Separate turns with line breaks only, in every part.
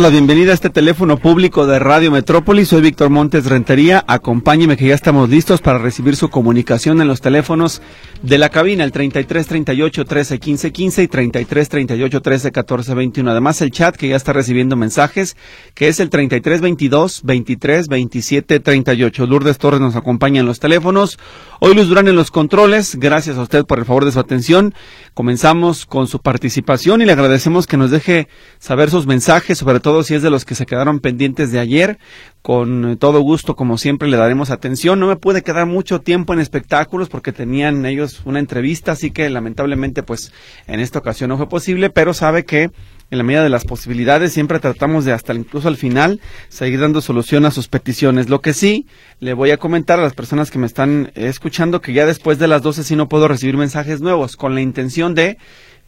la bienvenida a este teléfono público de Radio Metrópolis. Soy Víctor Montes Rentería. Acompáñeme que ya estamos listos para recibir su comunicación en los teléfonos de la cabina, el 33 38 13 15 15 y 33 38 13 14 21. Además, el chat que ya está recibiendo mensajes, que es el 33 22 23 27 38. Lourdes Torres nos acompaña en los teléfonos. Hoy Luz Durán en los controles. Gracias a usted por el favor de su atención. Comenzamos con su participación y le agradecemos que nos deje saber sus mensajes sobre todo si es de los que se quedaron pendientes de ayer. Con todo gusto, como siempre, le daremos atención. No me pude quedar mucho tiempo en espectáculos porque tenían ellos una entrevista, así que lamentablemente, pues en esta ocasión no fue posible, pero sabe que en la medida de las posibilidades, siempre tratamos de hasta incluso al final seguir dando solución a sus peticiones. Lo que sí, le voy a comentar a las personas que me están escuchando que ya después de las 12 sí no puedo recibir mensajes nuevos, con la intención de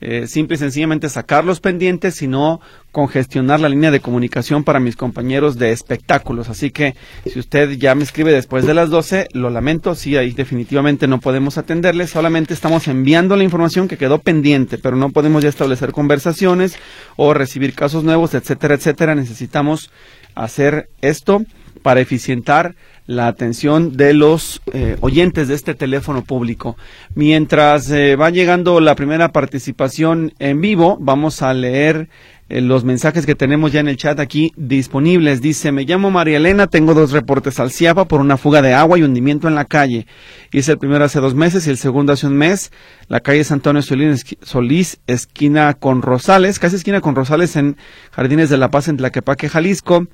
eh, simple y sencillamente sacar los pendientes, sino congestionar la línea de comunicación para mis compañeros de espectáculos. Así que si usted ya me escribe después de las 12, lo lamento, sí, ahí definitivamente no podemos atenderle, solamente estamos enviando la información que quedó pendiente, pero no podemos ya establecer conversaciones o recibir casos nuevos, etcétera, etcétera. Necesitamos hacer esto para eficientar la atención de los eh, oyentes de este teléfono público. Mientras eh, va llegando la primera participación en vivo, vamos a leer eh, los mensajes que tenemos ya en el chat aquí disponibles. Dice, me llamo María Elena, tengo dos reportes al CIAPA por una fuga de agua y hundimiento en la calle. Hice el primero hace dos meses y el segundo hace un mes. La calle San Antonio Solís, esquina con Rosales, casi esquina con Rosales en Jardines de la Paz en Tlaquepaque, Jalisco.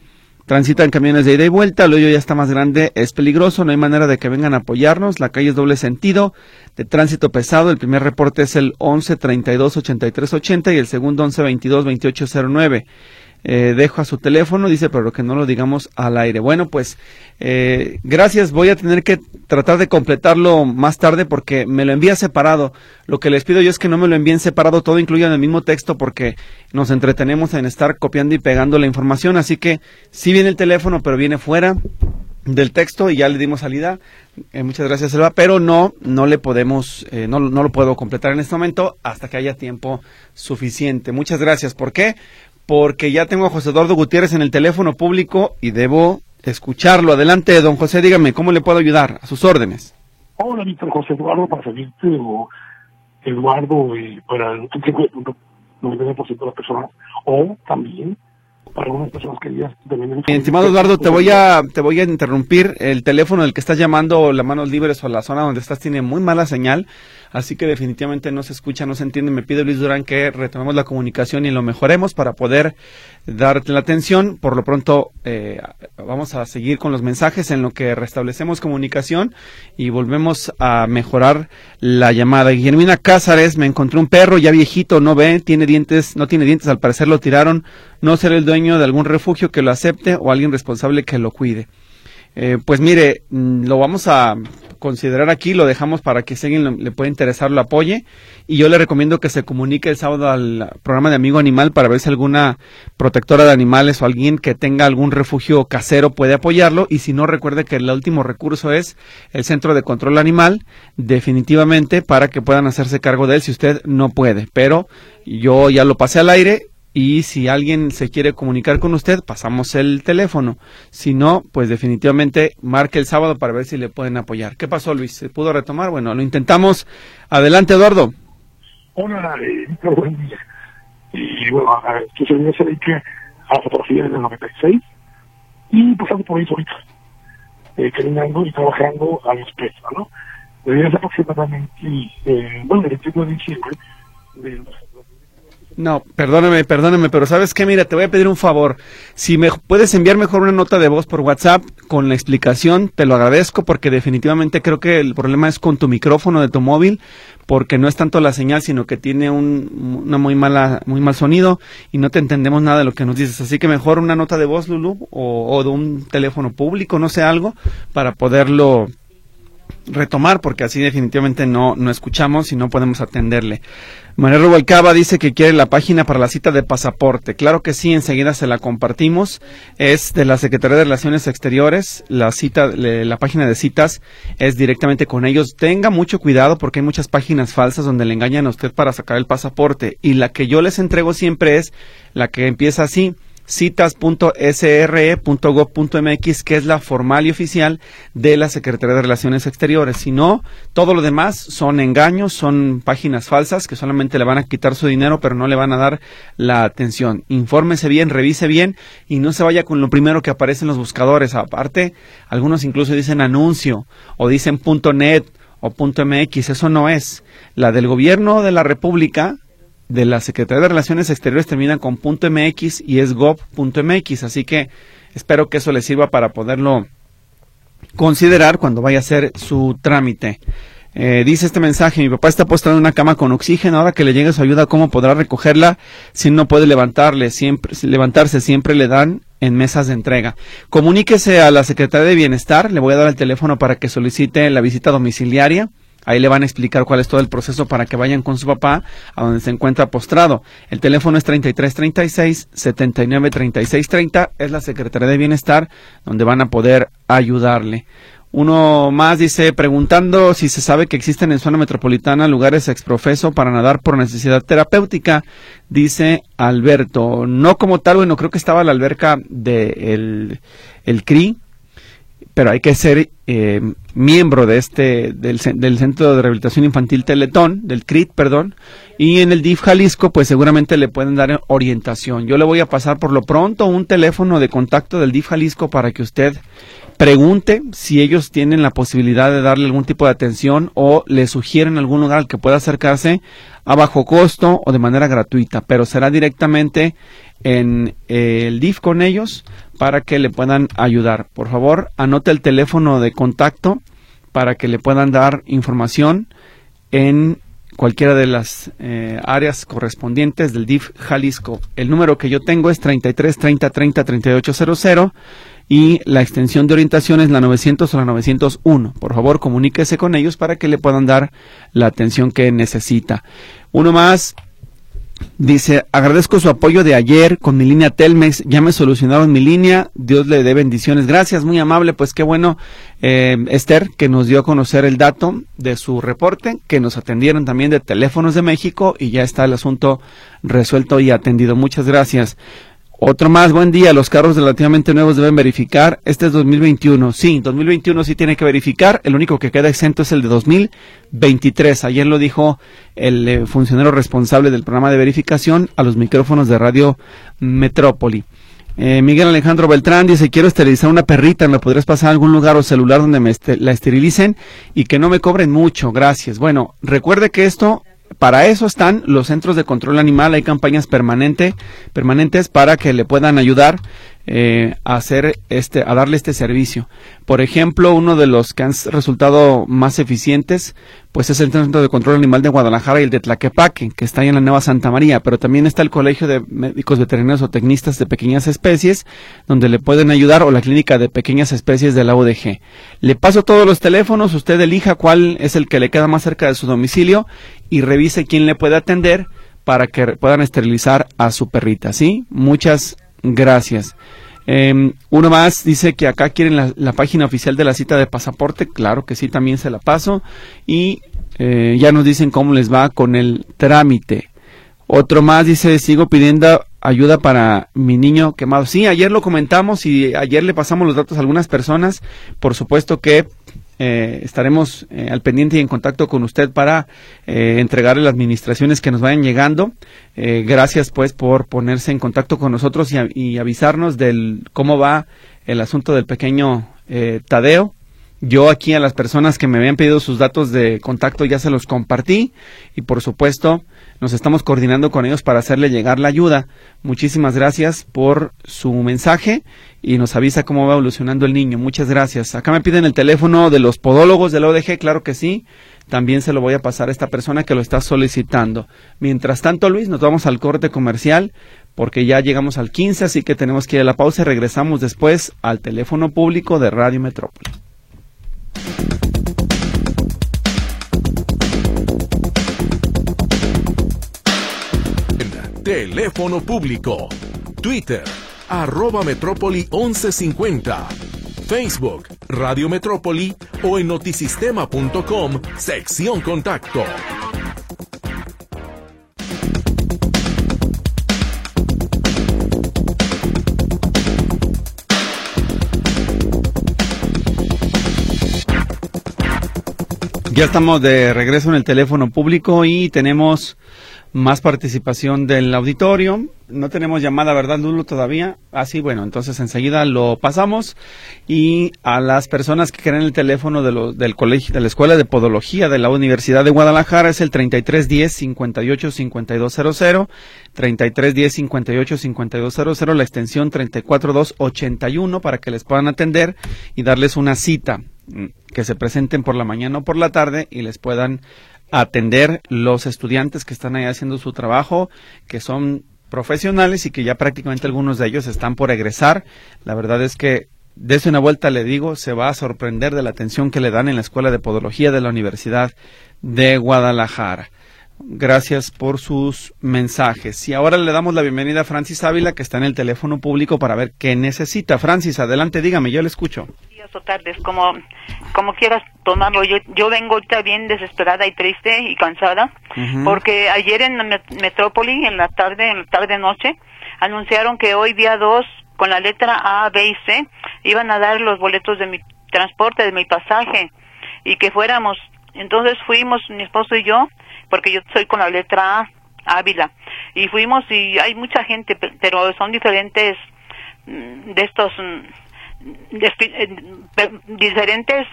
Transitan camiones de ida y vuelta, el hoyo ya está más grande, es peligroso, no hay manera de que vengan a apoyarnos, la calle es doble sentido, de tránsito pesado, el primer reporte es el 11 32 83 80 y el segundo 11 22 28 09 eh, dejo a su teléfono, dice, pero que no lo digamos al aire. Bueno, pues eh, gracias, voy a tener que tratar de completarlo más tarde porque me lo envía separado. Lo que les pido yo es que no me lo envíen separado, todo incluya en el mismo texto porque nos entretenemos en estar copiando y pegando la información, así que sí viene el teléfono, pero viene fuera del texto y ya le dimos salida. Eh, muchas gracias, Elba, pero no, no le podemos, eh, no, no lo puedo completar en este momento hasta que haya tiempo suficiente. Muchas gracias. ¿Por qué? Porque ya tengo a José Eduardo Gutiérrez en el teléfono público y debo escucharlo. Adelante, don José, dígame, ¿cómo le puedo ayudar? A sus órdenes.
Hola, Víctor José Eduardo, para servirte, o Eduardo, y para el 99% de las personas, o también para algunas personas queridas. También
estimado Eduardo, te voy a te voy a interrumpir. El teléfono del que estás llamando, las manos libres o la zona donde estás tiene muy mala señal así que definitivamente no se escucha, no se entiende. Me pide Luis Durán que retomemos la comunicación y lo mejoremos para poder darte la atención. Por lo pronto eh, vamos a seguir con los mensajes en lo que restablecemos comunicación y volvemos a mejorar la llamada. Guillermina Cázares, me encontré un perro ya viejito, no ve, tiene dientes, no tiene dientes, al parecer lo tiraron. No será el dueño de algún refugio que lo acepte o alguien responsable que lo cuide. Eh, pues mire, mm, lo vamos a considerar aquí, lo dejamos para que si alguien le, puede interesar lo apoye. Y yo le recomiendo que se comunique el sábado al programa de Amigo Animal para ver si alguna protectora de animales o alguien que tenga algún refugio casero puede apoyarlo. Y si no recuerde que el último recurso es el Centro de Control Animal definitivamente para que puedan hacerse cargo de él si usted no puede, pero yo ya lo pasé al aire y si alguien se quiere comunicar con usted, pasamos el teléfono. Si no, pues definitivamente marque el sábado para ver si le pueden apoyar. ¿Qué pasó, Luis? ¿Se pudo retomar? Bueno, lo intentamos. Adelante, Eduardo.
Hola, buen día. Y bueno, yo soy se dedica a la fotografía desde el 96 y pasando por ahí ahorita, eh, caminando y trabajando a los pesos, ¿no? Desde aproximadamente, eh, bueno, el 21 de diciembre del
no, perdóname, perdóname, pero sabes qué, mira, te voy a pedir un favor. Si me puedes enviar mejor una nota de voz por WhatsApp con la explicación, te lo agradezco porque definitivamente creo que el problema es con tu micrófono de tu móvil, porque no es tanto la señal, sino que tiene un una muy mala, muy mal sonido y no te entendemos nada de lo que nos dices. Así que mejor una nota de voz, Lulu, o, o de un teléfono público, no sé algo, para poderlo retomar porque así definitivamente no, no escuchamos y no podemos atenderle. María Rubalcaba dice que quiere la página para la cita de pasaporte. Claro que sí, enseguida se la compartimos. Es de la Secretaría de Relaciones Exteriores. La cita, la página de citas es directamente con ellos. Tenga mucho cuidado porque hay muchas páginas falsas donde le engañan a usted para sacar el pasaporte. Y la que yo les entrego siempre es la que empieza así citas.sre.gov.mx, que es la formal y oficial de la Secretaría de Relaciones Exteriores. Si no, todo lo demás son engaños, son páginas falsas que solamente le van a quitar su dinero, pero no le van a dar la atención. Infórmese bien, revise bien y no se vaya con lo primero que aparece en los buscadores. Aparte, algunos incluso dicen anuncio o dicen .net o .mx, eso no es. La del gobierno de la República de la Secretaría de Relaciones Exteriores termina con .mx y es gov.mx, así que espero que eso le sirva para poderlo considerar cuando vaya a hacer su trámite. Eh, dice este mensaje, mi papá está postrado en una cama con oxígeno, ahora que le llegue su ayuda, ¿cómo podrá recogerla si no puede levantarle? Siempre, levantarse, siempre le dan en mesas de entrega. Comuníquese a la Secretaría de Bienestar, le voy a dar el teléfono para que solicite la visita domiciliaria Ahí le van a explicar cuál es todo el proceso para que vayan con su papá a donde se encuentra postrado. El teléfono es 3336 793630. Es la Secretaría de Bienestar donde van a poder ayudarle. Uno más dice, preguntando si se sabe que existen en zona metropolitana lugares exprofeso para nadar por necesidad terapéutica, dice Alberto. No como tal, bueno, creo que estaba la alberca del de el CRI, pero hay que ser eh, miembro de este del, del, Centro de Rehabilitación Infantil Teletón, del CRIT, perdón, y en el DIF Jalisco, pues seguramente le pueden dar orientación. Yo le voy a pasar por lo pronto un teléfono de contacto del DIF Jalisco para que usted pregunte si ellos tienen la posibilidad de darle algún tipo de atención o le sugieren algún lugar al que pueda acercarse a bajo costo o de manera gratuita, pero será directamente en eh, el DIF con ellos para que le puedan ayudar. Por favor, anote el teléfono de contacto para que le puedan dar información en cualquiera de las eh, áreas correspondientes del DIF Jalisco. El número que yo tengo es 33 30 30 3800 y la extensión de orientación es la 900 o la 901. Por favor, comuníquese con ellos para que le puedan dar la atención que necesita. Uno más, Dice, agradezco su apoyo de ayer con mi línea Telmex, ya me solucionaron mi línea, Dios le dé bendiciones. Gracias, muy amable, pues qué bueno, eh, Esther, que nos dio a conocer el dato de su reporte, que nos atendieron también de teléfonos de México y ya está el asunto resuelto y atendido. Muchas gracias. Otro más, buen día. Los carros relativamente nuevos deben verificar. Este es 2021. Sí, 2021 sí tiene que verificar. El único que queda exento es el de 2023. Ayer lo dijo el eh, funcionario responsable del programa de verificación a los micrófonos de Radio Metrópoli. Eh, Miguel Alejandro Beltrán dice, quiero esterilizar una perrita, ¿me podrías pasar a algún lugar o celular donde me la esterilicen y que no me cobren mucho? Gracias. Bueno, recuerde que esto para eso están los centros de control animal, hay campañas permanente, permanentes para que le puedan ayudar eh, a hacer este, a darle este servicio. Por ejemplo, uno de los que han resultado más eficientes, pues es el Centro de Control Animal de Guadalajara y el de Tlaquepaque, que está ahí en la Nueva Santa María, pero también está el Colegio de Médicos Veterinarios o Tecnistas de Pequeñas Especies, donde le pueden ayudar, o la Clínica de Pequeñas Especies de la UDG. Le paso todos los teléfonos, usted elija cuál es el que le queda más cerca de su domicilio y revise quién le puede atender para que puedan esterilizar a su perrita, ¿sí? Muchas gracias. Eh, uno más dice que acá quieren la, página oficial de la cita de pasaporte. Claro que sí, también se la paso. Y eh, ya nos dicen cómo les va con el trámite. Otro más dice, sigo pidiendo ayuda para mi niño quemado. Sí, ayer lo comentamos y ayer le pasamos los datos a algunas personas. Por supuesto que eh, estaremos eh, al pendiente y en contacto con usted para eh, entregarle las administraciones que nos vayan llegando. gracias pues por ponerse en contacto con nosotros y, y, avisarnos del cómo va el asunto del pequeño Tadeo. Yo aquí a las personas que me habían pedido sus datos de contacto ya se los compartí y por supuesto nos estamos coordinando con ellos para hacerle llegar la ayuda. Muchísimas gracias por su mensaje y nos avisa cómo va evolucionando el niño. Muchas gracias. Acá me piden el teléfono de los podólogos del ODG, claro que sí. También se lo voy a pasar a esta persona que lo está solicitando. Mientras tanto, Luis, nos vamos al corte comercial porque ya llegamos al 15, así que tenemos que ir a la pausa y regresamos después al teléfono público de Radio Metrópoli.
Teléfono público. Twitter, arroba Metrópoli 1150. Facebook, Radio Metrópoli o en notisistema.com, sección contacto.
Ya estamos de regreso en el teléfono público y tenemos más participación del auditorio. No tenemos llamada, ¿verdad, Lulo, todavía? Así, ah, bueno, entonces enseguida lo pasamos. Y a las personas que quieren el teléfono de del colegio, de la Escuela de Podología de la Universidad de Guadalajara es el 3310 585200, 3310 585200, la extensión 34281 para que les puedan atender y darles una cita mm, que se presenten por la mañana o por la tarde y les puedan atender los estudiantes que están ahí haciendo su trabajo, que son profesionales y que ya prácticamente algunos de ellos están por egresar. La verdad es que desde una vuelta le digo, se va a sorprender de la atención que le dan en la Escuela de Podología de la Universidad de Guadalajara. Gracias por sus mensajes. Y ahora le damos la bienvenida a Francis Ávila, que está en el teléfono público para ver qué necesita. Francis, adelante, dígame, yo le escucho.
Días o tardes, como, como quieras tomarlo. Yo, yo vengo ahorita bien desesperada y triste y cansada, porque ayer en Metrópoli, en la tarde, en la tarde-noche, anunciaron que hoy día 2, con la letra A, B y C, iban a dar los boletos de mi transporte, de mi pasaje, y que fuéramos. Entonces fuimos, mi esposo y yo, porque yo soy con la letra A, Ávila. Y fuimos y hay mucha gente, pero son diferentes mm, de estos mm, diferentes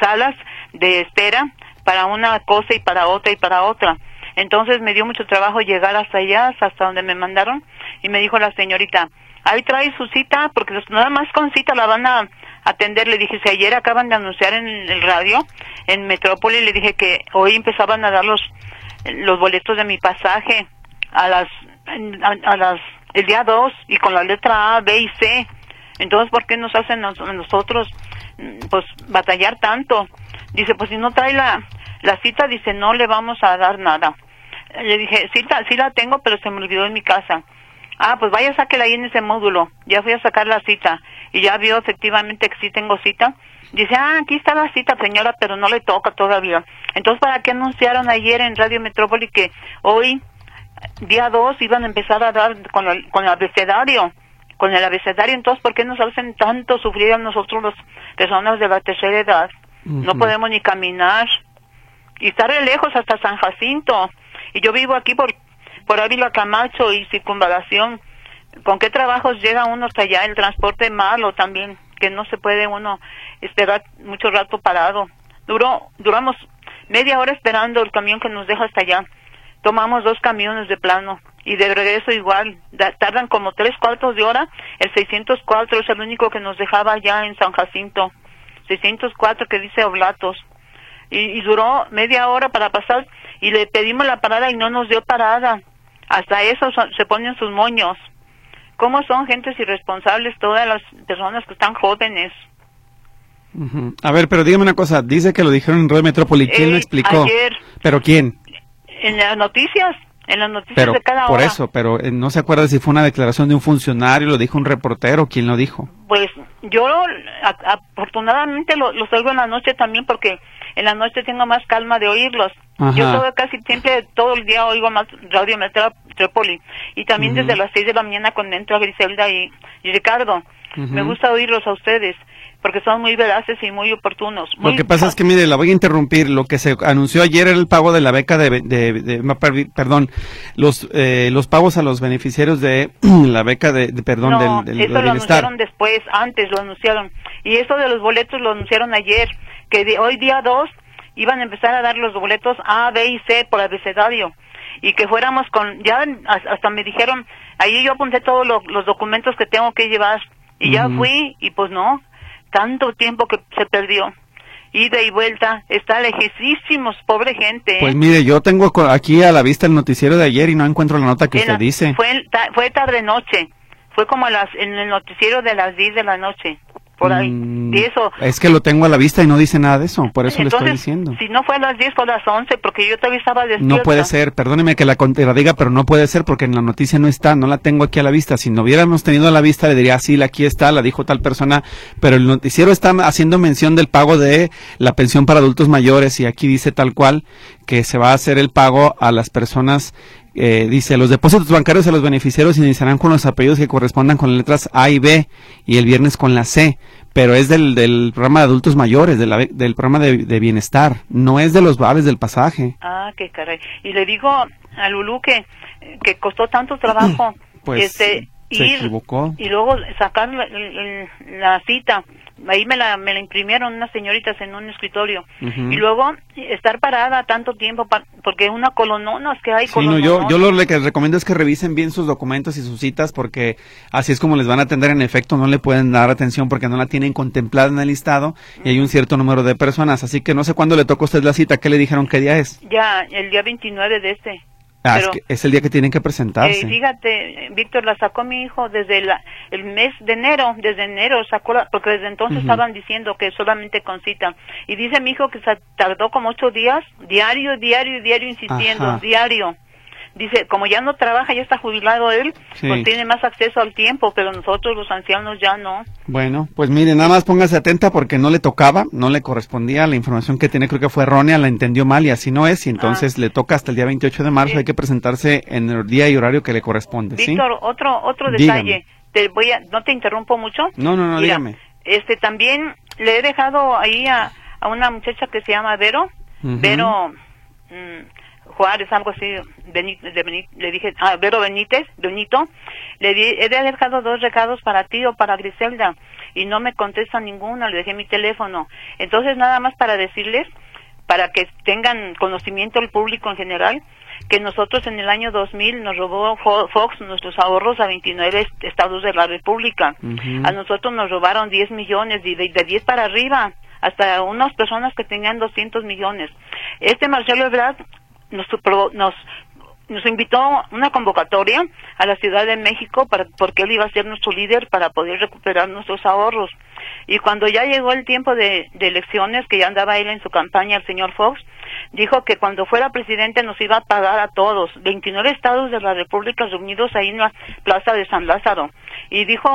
salas de espera para una cosa y para otra y para otra. Entonces me dio mucho trabajo llegar hasta allá, hasta donde me mandaron, y me dijo la señorita, ahí trae su cita, porque nada más con cita la van a atender. Le dije, si ayer acaban de anunciar en el radio, en Metrópoli, le dije que hoy empezaban a dar los los boletos de mi pasaje a las a, las el día 2 y con la letra A, B y C. Entonces, ¿por qué nos hacen nosotros mm, pues batallar tanto? Dice, pues si no trae la, cita, dice, no le vamos a dar nada. Le dije, sí, sí la tengo, pero se me olvidó en mi casa. Ah, pues vaya, sáquela ahí en ese módulo. Ya fui a sacar la cita y ya vio efectivamente que sí tengo cita. Dice, ah, aquí está la cita, señora, pero no le toca todavía. Entonces, ¿para qué anunciaron ayer en Radio Metrópoli que hoy, día 2, iban a empezar a dar con el, con el abecedario? Con el abecedario, entonces, ¿por qué nos hacen tanto sufrir a nosotros las personas de la tercera edad? No podemos ni caminar. Y estar lejos hasta San Jacinto. Y yo vivo aquí por, por Ávila Camacho y Circunvalación. ¿Con qué trabajos llega uno hasta allá? El transporte malo también, que no se puede uno esperar mucho rato parado. Duró, duramos media hora esperando el camión que nos deja hasta allá. Tomamos dos camiones de plano y de regreso igual, tardan como tres cuartos de hora. El 604 es el único que nos dejaba allá en San Jacinto. 604 que dice Oblatos. Y, y duró media hora para pasar y le pedimos la parada y no nos dio parada. Hasta eso se ponen sus moños. ¿Cómo son gentes irresponsables todas las personas que están jóvenes?
A ver, pero dígame una cosa, dice que lo dijeron en Radio Metrópoli, ¿quién lo eh, explicó?
Ayer.
¿Pero quién?
En las noticias, en las noticias de cada hora.
Por eso, pero eh, no se acuerda si fue una declaración de un funcionario, lo dijo un reportero, ¿quién lo dijo?
Pues yo afortunadamente lo, los oigo en la noche también porque en la noche tengo más calma de oírlos. Yo todo, casi siempre, todo el día oigo más Radio Metrópoli y también desde las seis de la mañana cuando entra Griselda y, Ricardo. Me gusta oírlos a ustedes porque son muy veraces y muy oportunos.
lo que pasa es que, mire, la voy a interrumpir. Lo que se anunció ayer era el pago de la beca de, de, perdón, los eh, los pagos a los beneficiarios de la beca de, perdón,
no,
del,
eso lo anunciaron después, antes lo anunciaron. Y eso de los boletos lo anunciaron ayer, que de hoy día 2 iban a empezar a dar los boletos A, B y C por abecedario. Y que fuéramos con, ya hasta me dijeron, ahí yo apunté todos los documentos que tengo que llevar. Y ya fui, y pues no, tanto tiempo que se perdió. Ida y vuelta, está lejísimos, pobre gente. ¿eh?
Pues mire, yo tengo aquí a la vista el noticiero de ayer y no encuentro la nota que usted dice.
Fue, fue tarde noche, fue como las, en el noticiero de las 10 de la noche por ahí. Mm, eso.
Es que lo tengo a la vista y no dice nada de eso, por eso le estoy diciendo.
Si no fue a las 10, fue a las 11, porque yo todavía estaba despierta.
No puede ser, perdóneme que la diga, pero no puede ser porque en la noticia no está, no la tengo aquí a la vista. Si no hubiéramos tenido a la vista, le diría, sí, aquí está, la dijo tal persona, pero el noticiero está haciendo mención del pago de la pensión para adultos mayores y aquí dice tal cual que se va a hacer el pago a las personas eh, dice, los depósitos bancarios a los beneficiarios iniciarán con los apellidos que correspondan con las letras A y B y el viernes con la C, pero es del, del programa de adultos mayores, del programa de, bienestar, no es de los vales del pasaje.
Ah, qué caray. Y le digo a Lulú que, que costó tanto trabajo
pues, este, se equivocó.
y luego sacar la cita ahí me la, me la imprimieron unas señoritas en un escritorio. Y luego estar parada tanto tiempo porque una colonona que hay
sí, no, yo, yo lo que recomiendo es que revisen bien sus documentos y sus citas porque así es como les van a atender en efecto no le pueden dar atención porque no la tienen contemplada en el listado y hay un cierto número de personas. Así que no sé cuándo le tocó a usted la cita ¿qué le dijeron qué día es?
ya el día 29 de este
Ah, es, el día que tienen que presentarse.
Eh, fíjate, Víctor, la sacó mi hijo desde el mes de enero, desde enero sacó, porque desde entonces estaban diciendo que solamente con cita. Y dice mi hijo que se tardó como ocho días, diario, diario, diario insistiendo, diario dice, como ya no trabaja, ya está jubilado él, pues tiene más acceso al tiempo, pero nosotros los ancianos ya no.
Bueno, pues mire, nada más póngase atenta porque no le tocaba, no le correspondía, la información que tiene creo que fue errónea, la entendió mal y así no es, y entonces ah. le toca hasta el día 28 de marzo, hay que presentarse en el día y horario que le corresponde.
Víctor, otro, otro detalle, te voy a, no te interrumpo mucho.
No, no, no, dígame.
Este, también le he dejado ahí a, a una muchacha que se llama Vero, Vero... Mm, Juárez, algo así, le dije, ah, Vero Benítez, Benito, le di, he dejado dos recados para ti o para Griselda y no me contesta ninguna, le dejé mi teléfono. Entonces, nada más para decirles, para que tengan conocimiento el público en general, que nosotros en el año 2000 nos robó Fox nuestros ahorros a 29 estados de la República. A nosotros nos robaron 10 millones, de, de 10 para arriba, hasta unas personas que tenían 200 millones. Este Marcelo Ebrard nos, nos, nos invitó una convocatoria a la Ciudad de México para, porque él iba a ser nuestro líder para poder recuperar nuestros ahorros. Y cuando ya llegó el tiempo de, elecciones, que ya andaba él en su campaña, el señor Fox, dijo que cuando fuera presidente nos iba a pagar a todos, 29 estados de la República reunidos ahí en la Plaza de San Lázaro. Y dijo,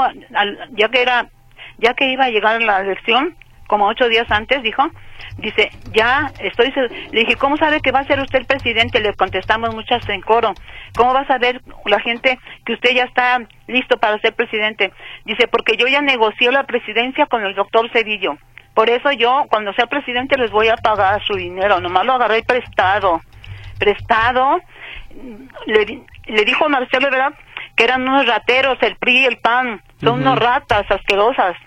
ya que era, ya que iba a llegar la elección, como ocho días antes, dijo, dice, ya estoy, le dije, ¿cómo sabe que va a ser usted el presidente? Le contestamos muchas en coro. ¿Cómo va a saber la gente que usted ya está listo para ser presidente? Dice, porque yo ya negocié la presidencia con el doctor Cedillo. Por eso yo, cuando sea presidente, les voy a pagar su dinero. Nomás lo agarré prestado. Prestado. Le, le dijo Marcelo, ¿verdad? Que eran unos rateros, el PRI y el PAN. Son unos ratas asquerosas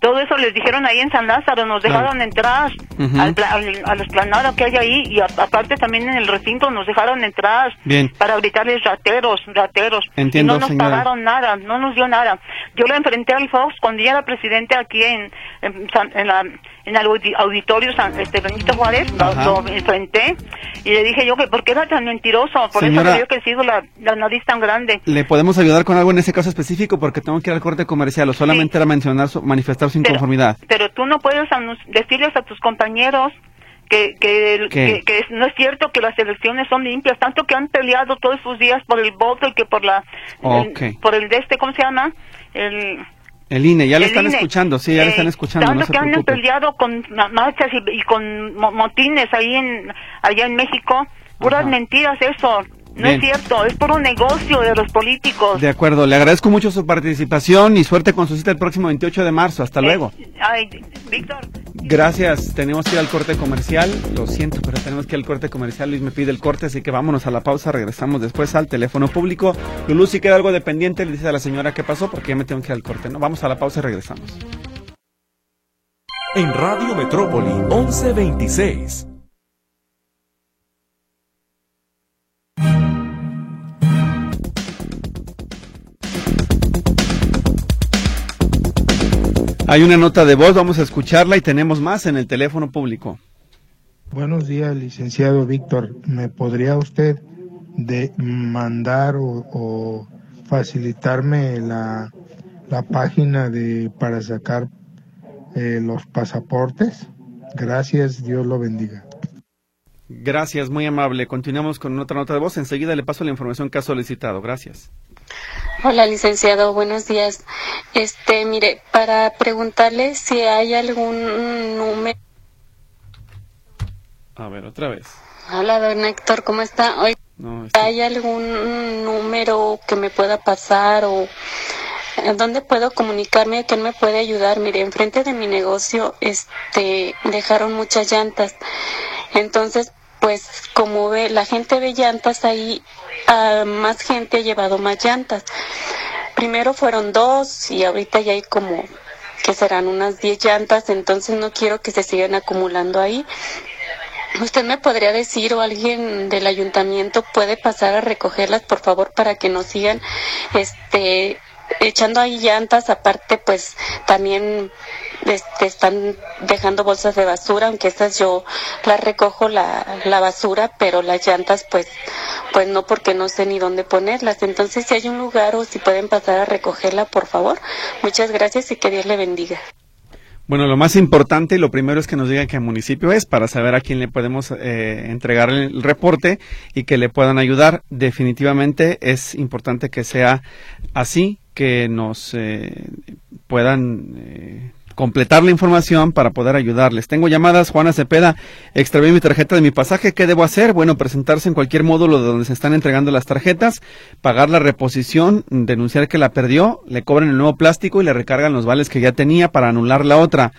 todo eso les dijeron ahí en San Lázaro, nos dejaron entrar al, a la esplanada que hay ahí y aparte también en el recinto nos dejaron entrar para gritarles rateros, rateros.
Entiendo,
y no nos pagaron nada, no nos dio nada. Yo lo enfrenté al Fox cuando ya era presidente aquí en, en, la en el auditorio San, este Benito Juárez, lo, enfrenté y le dije yo que por qué era tan mentiroso, por eso había crecido la, la nariz tan grande.
¿Le podemos ayudar con algo en ese caso específico? Porque tengo que ir al corte comercial o solamente era mencionar, manifestar su inconformidad.
Pero tú no puedes decirles a tus compañeros que, que, que, no es cierto que las elecciones son limpias, tanto que han peleado todos sus días por el voto y que por la por el de este, ¿cómo se llama? El
el INE, ya le están escuchando, sí, ya le están eh, escuchando.
Tanto que han peleado con marchas y, con motines ahí en, allá en México, puras mentiras eso. No es cierto, es por un negocio de los políticos.
De acuerdo, le agradezco mucho su participación y suerte con su cita el próximo 28 de marzo. Hasta eh, luego.
Ay, Víctor.
Gracias, tenemos que ir al corte comercial. Lo siento, pero tenemos que ir al corte comercial. Luis me pide el corte, así que vámonos a la pausa. Regresamos después al teléfono público. Lulú, si queda algo dependiente, le dice a la señora qué pasó, porque ya me tengo que ir al corte. ¿no? Vamos a la pausa y regresamos.
En Radio Metrópoli, 1126.
Hay una nota de voz, vamos a escucharla y tenemos más en el teléfono público.
Buenos días, licenciado Víctor. ¿Me podría usted de mandar o, facilitarme la, página de para sacar eh, los pasaportes. Gracias, Dios lo bendiga.
Gracias, muy amable. Continuamos con otra nota de voz. Enseguida le paso la información que ha solicitado. Gracias.
Hola, licenciado. Buenos días. Este, mire, para preguntarle si hay algún número.
A ver, otra vez.
Hola, don Héctor, ¿cómo está? Hoy ¿Hay algún número que me pueda pasar o dónde puedo comunicarme? ¿Quién me puede ayudar? Mire, enfrente de mi negocio, este, dejaron muchas llantas. Entonces, pues como ve, la gente ve llantas ahí, uh, más gente ha llevado más llantas. Primero fueron dos y ahorita ya hay como que serán unas diez llantas, entonces no quiero que se sigan acumulando ahí. ¿Usted me podría decir o alguien del ayuntamiento puede pasar a recogerlas, por favor, para que no sigan este echando ahí llantas, aparte pues también este, están dejando bolsas de basura, aunque estas yo las recojo la, la basura, pero las llantas pues pues no porque no sé ni dónde ponerlas. Entonces si hay un lugar o si pueden pasar a recogerla, por favor. Muchas gracias y que Dios le bendiga.
Bueno, lo más importante y lo primero es que nos digan qué municipio es para saber a quién le podemos eh, entregar el reporte y que le puedan ayudar. Definitivamente es importante que sea así, que nos eh, puedan eh, completar la información para poder ayudarles. Tengo llamadas, Juana Cepeda, extravié mi tarjeta de mi pasaje, ¿qué debo hacer? Bueno, presentarse en cualquier módulo de donde se están entregando las tarjetas, pagar la reposición, denunciar que la perdió, le cobran el nuevo plástico y le recargan los vales que ya tenía para anular la otra.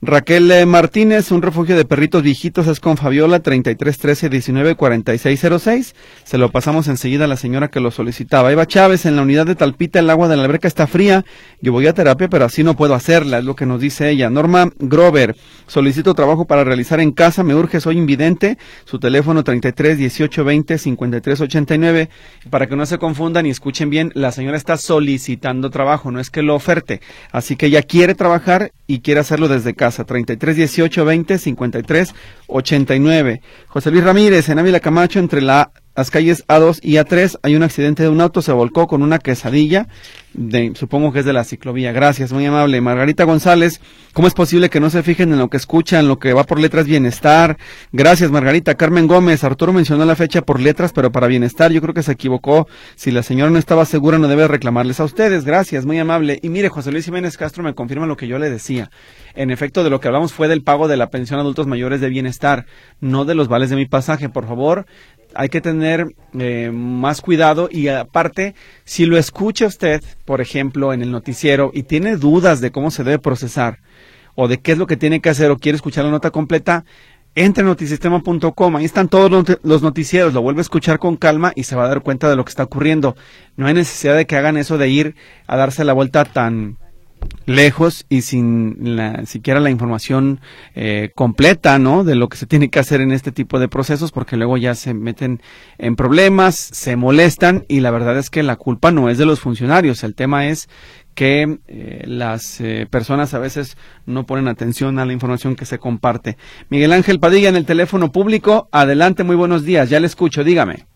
Raquel eh, Martínez, un refugio de perritos viejitos, es con Fabiola, 3313-194606. Se lo pasamos enseguida a la señora que lo solicitaba. Eva Chávez, en la unidad de Talpita, el agua de la alberca está fría. Yo voy a terapia, pero así no puedo hacerla, es lo que nos dice ella. Norma Grover, solicito trabajo para realizar en casa, me urge, soy invidente. Su teléfono 33 18 20 53 89. Para que no se confundan y escuchen bien, la señora está solicitando trabajo, no es que lo oferte. Así que ella quiere trabajar y quiere hacerlo desde casa casa, 33 18 20 53 89. José Luis Ramírez, en Ávila Camacho, entre la las calles A2 y A3 hay un accidente de un auto, se volcó con una quesadilla, de, supongo que es de la ciclovía. Gracias, muy amable. Margarita González, ¿cómo es posible que no se fijen en lo que escuchan, lo que va por letras bienestar? Gracias, Margarita. Carmen Gómez, Arturo mencionó la fecha por letras, pero para bienestar yo creo que se equivocó. Si la señora no estaba segura, no debe reclamarles a ustedes. Gracias, muy amable. Y mire, José Luis Jiménez Castro me confirma lo que yo le decía. En efecto, de lo que hablamos fue del pago de la pensión a adultos mayores de bienestar, no de los vales de mi pasaje. Por favor, hay que tener eh, más cuidado y aparte, si lo escucha usted, por ejemplo, en el noticiero y tiene dudas de cómo se debe procesar o de qué es lo que tiene que hacer o quiere escuchar la nota completa, entre en notisistema.com, ahí están todos los noticieros, lo vuelve a escuchar con calma y se va a dar cuenta de lo que está ocurriendo. No hay necesidad de que hagan eso de ir a darse la vuelta tan lejos y sin la, siquiera la información eh, completa, ¿no? De lo que se tiene que hacer en este tipo de procesos, porque luego ya se meten en problemas, se molestan y la verdad es que la culpa no es de los funcionarios. El tema es que eh, las eh, personas a veces no ponen atención a la información que se comparte. Miguel Ángel Padilla en el teléfono público. Adelante, muy buenos días. Ya le escucho, dígame.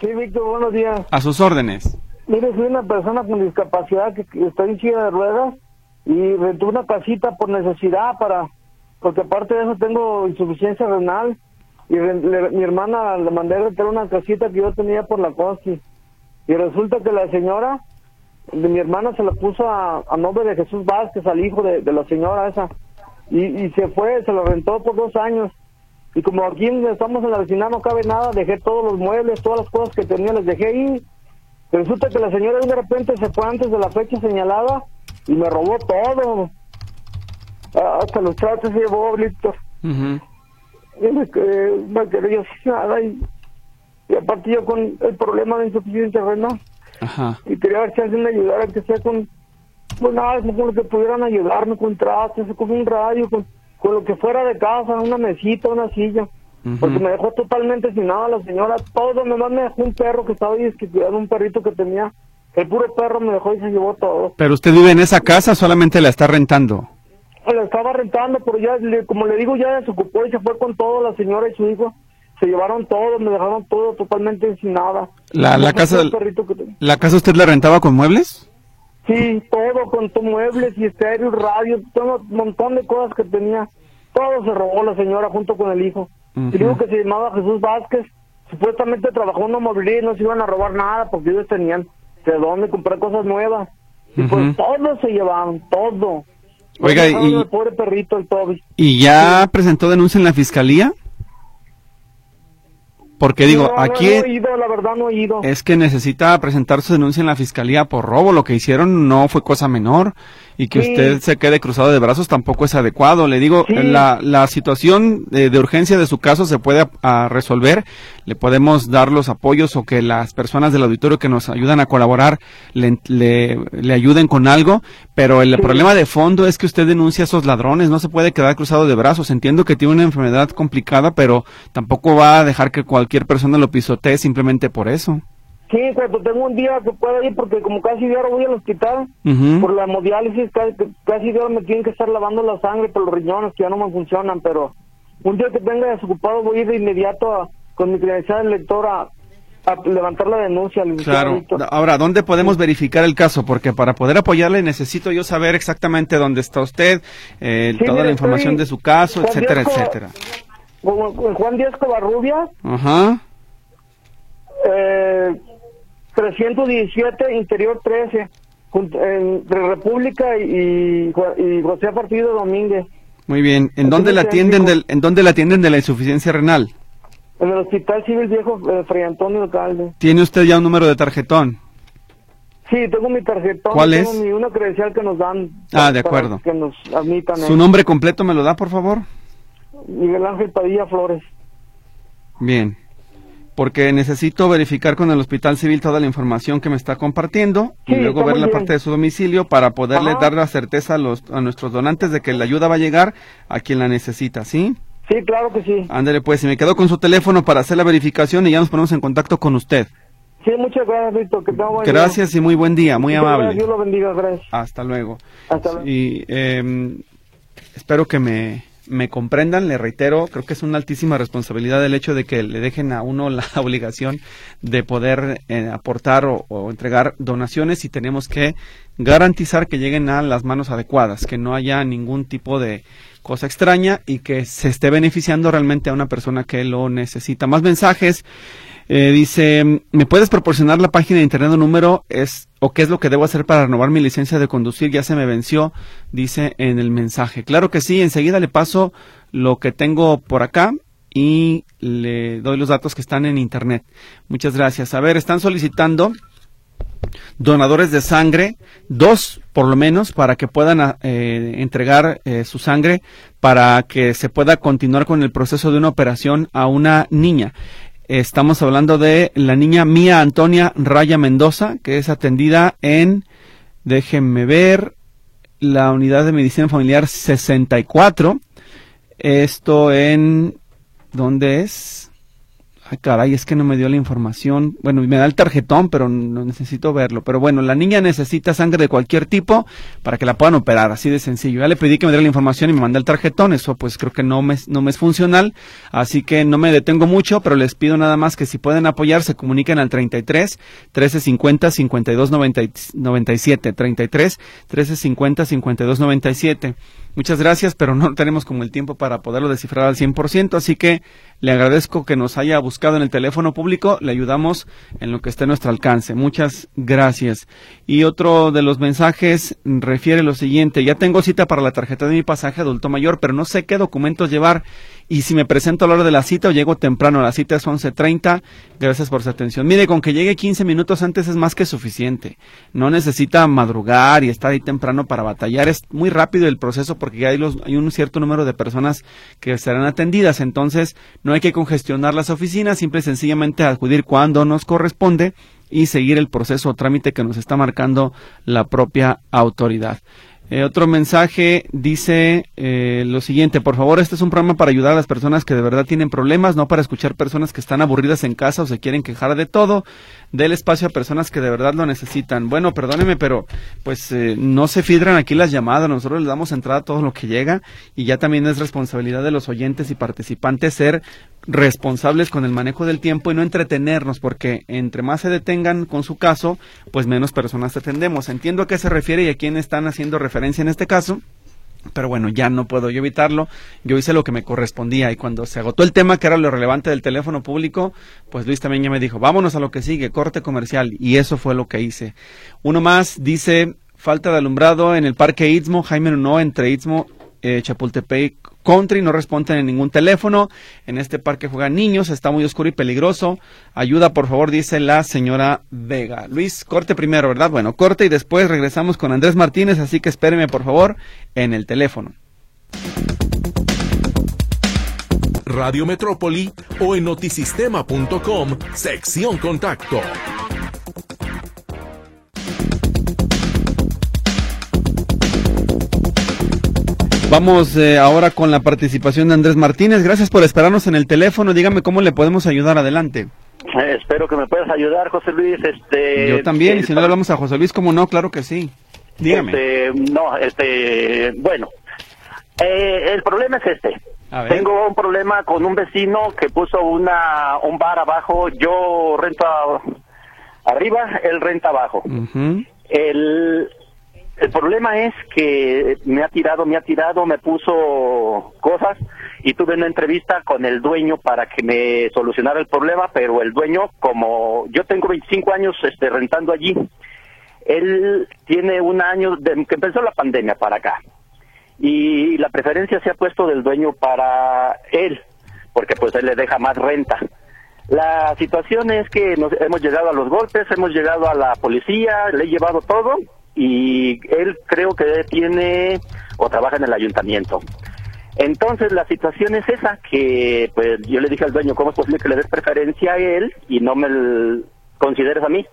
Sí, Víctor, buenos días.
A sus órdenes.
Mire, soy una persona con discapacidad que, que está en silla de ruedas y rentó una casita por necesidad para porque aparte de eso tengo insuficiencia renal y mi hermana le mandé a rentar una casita que yo tenía por la costa y resulta que la señora de mi hermana se la puso a, nombre de Jesús Vázquez al hijo de, la señora esa y, se fue se lo rentó por dos años y como aquí estamos en la vecindad no cabe nada dejé todos los muebles todas las cosas que tenía les dejé ahí resulta que la señora de repente se fue antes de la fecha señalada y me robó todo. Ah, hasta los tratos se llevó Víctor. Y me, quedé, me quedé yo sin nada y, y aparte yo con el problema de insuficiencia renal. Ajá. Y quería ver si alguien me ayudara, que sea con, pues nada, con lo que pudieran ayudarme, con tratos, con un radio, con, con lo que fuera de casa, una mesita, una silla. Porque me dejó totalmente sin nada la señora, todo, nomás me dejó un perro que estaba ahí, que era un perrito que tenía el puro perro me dejó y se llevó todo.
¿Pero usted vive en esa casa o solamente la está rentando?
La estaba rentando, pero ya, como le digo, ya se ocupó y se fue con todo, la señora y su hijo. Se llevaron todo, me dejaron todo totalmente sin nada.
¿La, la casa, la casa usted la rentaba con muebles?
Sí, todo, con tu muebles y estéreo, radio, todo un montón de cosas que tenía. Todo se robó la señora junto con el hijo. Y digo que se llamaba Jesús Vázquez. Supuestamente trabajó en una movilidad y no se iban a robar nada porque ellos tenían de dónde comprar cosas nuevas. Y pues todo se llevaban, todo.
Oiga, y...
El pobre perrito, el Toby.
¿Y ya presentó denuncia en la fiscalía? Porque digo, aquí
la verdad no he ido.
es que necesita presentar su denuncia en la fiscalía por robo. Lo que hicieron no fue cosa menor y que usted se quede cruzado de brazos tampoco es adecuado. Le digo, la, la situación de, urgencia de su caso se puede a, resolver. Le podemos dar los apoyos o que las personas del auditorio que nos ayudan a colaborar le, le, ayuden con algo. Pero el problema de fondo es que usted denuncia a esos ladrones. No se puede quedar cruzado de brazos. Entiendo que tiene una enfermedad complicada, pero tampoco va a dejar que cualquier persona lo pisotee simplemente por eso.
Sí, cuando tengo un día que pueda ir, porque como casi diario voy al hospital, por la hemodiálisis, casi, casi diario me tienen que estar lavando la sangre por los riñones que ya no me funcionan, pero un día que tenga desocupado voy a ir de inmediato con mi credencial de lector a, levantar la denuncia.
claro. Ahora, ¿dónde podemos verificar el caso? Porque para poder apoyarle necesito yo saber exactamente dónde está usted, eh, toda la información de su caso, etcétera, etcétera.
Juan Díaz Covarrubias.
Ajá.
Eh, 317, Interior 13, entre República y, y José Partido Domínguez.
Muy bien. ¿En dónde, la atienden del, ¿En dónde la atienden de la insuficiencia renal?
En el Hospital Civil Viejo eh, Fray Antonio Alcalde.
¿Tiene usted ya un número de tarjetón?
Sí, tengo mi tarjetón.
¿Cuál
tengo
es?
Mi, una credencial que nos dan.
Ah, de acuerdo.
Que nos admitan.
¿Su nombre completo me lo da, por favor?
Miguel Ángel Padilla Flores.
Bien porque necesito verificar con el Hospital Civil toda la información que me está compartiendo y luego ver la parte de su domicilio para poderle dar la certeza a, los, a nuestros donantes de que la ayuda va a llegar a quien la necesita, ¿sí?
Sí, claro que sí.
Ándale, pues, y me quedo con su teléfono para hacer la verificación y ya nos ponemos en contacto con usted.
Sí, muchas gracias, Víctor. Que
gracias y muy buen día, muy amable.
Dios lo bendiga, gracias.
Hasta luego.
Hasta luego.
Y eh, espero que me me comprendan, le reitero, creo que es una altísima responsabilidad el hecho de que le dejen a uno la obligación de poder eh, aportar o, entregar donaciones y tenemos que garantizar que lleguen a las manos adecuadas, que no haya ningún tipo de cosa extraña y que se esté beneficiando realmente a una persona que lo necesita. Más mensajes. Eh, dice, ¿me puedes proporcionar la página de internet o número? Es, ¿O qué es lo que debo hacer para renovar mi licencia de conducir? Ya se me venció, dice en el mensaje. Claro que sí, enseguida le paso lo que tengo por acá y le doy los datos que están en internet. Muchas gracias. A ver, están solicitando donadores de sangre, dos por lo menos, para que puedan eh, entregar eh, su sangre para que se pueda continuar con el proceso de una operación a una niña. Estamos hablando de la niña Mía Antonia Raya Mendoza, que es atendida en, déjenme ver, la unidad de medicina familiar 64. Esto en, ¿dónde es? Ay, caray, es que no me dio la información. Bueno, me da el tarjetón, pero no necesito verlo. Pero bueno, la niña necesita sangre de cualquier tipo para que la puedan operar, así de sencillo. Ya le pedí que me diera la información y me mandé el tarjetón. Eso pues creo que no me, no me es funcional. Así que no me detengo mucho, pero les pido nada más que si pueden apoyar, se comuniquen al 33 1350 52 97. 33 1350 52 97. Muchas gracias, pero no tenemos como el tiempo para poderlo descifrar al 100%, así que le agradezco que nos haya buscado en el teléfono público, le ayudamos en lo que esté a nuestro alcance. Muchas gracias. Y otro de los mensajes refiere lo siguiente, ya tengo cita para la tarjeta de mi pasaje adulto mayor, pero no sé qué documentos llevar y si me presento a la hora de la cita o llego temprano, la cita es 11.30, gracias por su atención. Mire, con que llegue 15 minutos antes es más que suficiente. No necesita madrugar y estar ahí temprano para batallar. Es muy rápido el proceso porque hay, los, hay un cierto número de personas que serán atendidas. Entonces, no hay que congestionar las oficinas, simple y sencillamente acudir cuando nos corresponde y seguir el proceso o trámite que nos está marcando la propia autoridad. Eh, otro mensaje dice eh, lo siguiente, por favor, este es un programa para ayudar a las personas que de verdad tienen problemas, no para escuchar personas que están aburridas en casa o se quieren quejar de todo, del espacio a personas que de verdad lo necesitan. Bueno, perdóneme, pero pues eh, no se filtran aquí las llamadas, nosotros les damos entrada a todo lo que llega y ya también es responsabilidad de los oyentes y participantes ser responsables con el manejo del tiempo y no entretenernos, porque entre más se detengan con su caso, pues menos personas atendemos. Entiendo a qué se refiere y a quién están haciendo referencia en este caso. Pero bueno, ya no puedo yo evitarlo. Yo hice lo que me correspondía y cuando se agotó el tema, que era lo relevante del teléfono público, pues Luis también ya me dijo, vámonos a lo que sigue, corte comercial. Y eso fue lo que hice. Uno más dice, falta de alumbrado en el Parque Istmo, Jaime no entre Istmo, eh, Chapultepec Country, no responden en ningún teléfono. En este parque juegan niños, está muy oscuro y peligroso. Ayuda, por favor, dice la señora Vega. Luis, corte primero, ¿verdad? Bueno, corte y después regresamos con Andrés Martínez, así que espéreme, por favor, en el teléfono.
Radio Metrópoli o en notisistema.com, sección contacto.
Vamos eh, ahora con la participación de Andrés Martínez. Gracias por esperarnos en el teléfono. Dígame cómo le podemos ayudar. Adelante.
Eh, espero que me puedas ayudar, José Luis. Este,
Yo también, y si no le hablamos a José Luis, ¿cómo no? Claro que sí. Dígame.
Este, no, este, bueno, eh, el problema es este. Tengo un problema con un vecino que puso una un bar abajo. Yo rento arriba, él renta abajo. El el problema es que me ha tirado, me ha tirado, me puso cosas y tuve una entrevista con el dueño para que me solucionara el problema, pero el dueño, como yo tengo 25 años este, rentando allí, él tiene un año de que empezó la pandemia para acá y la preferencia se ha puesto del dueño para él, porque pues él le deja más renta. La situación es que nos hemos llegado a los golpes, hemos llegado a la policía, le he llevado todo y él creo que tiene o trabaja en el ayuntamiento. Entonces la situación es esa, que pues yo le dije al dueño, ¿cómo es posible que le des preferencia a él y no me consideres a mí?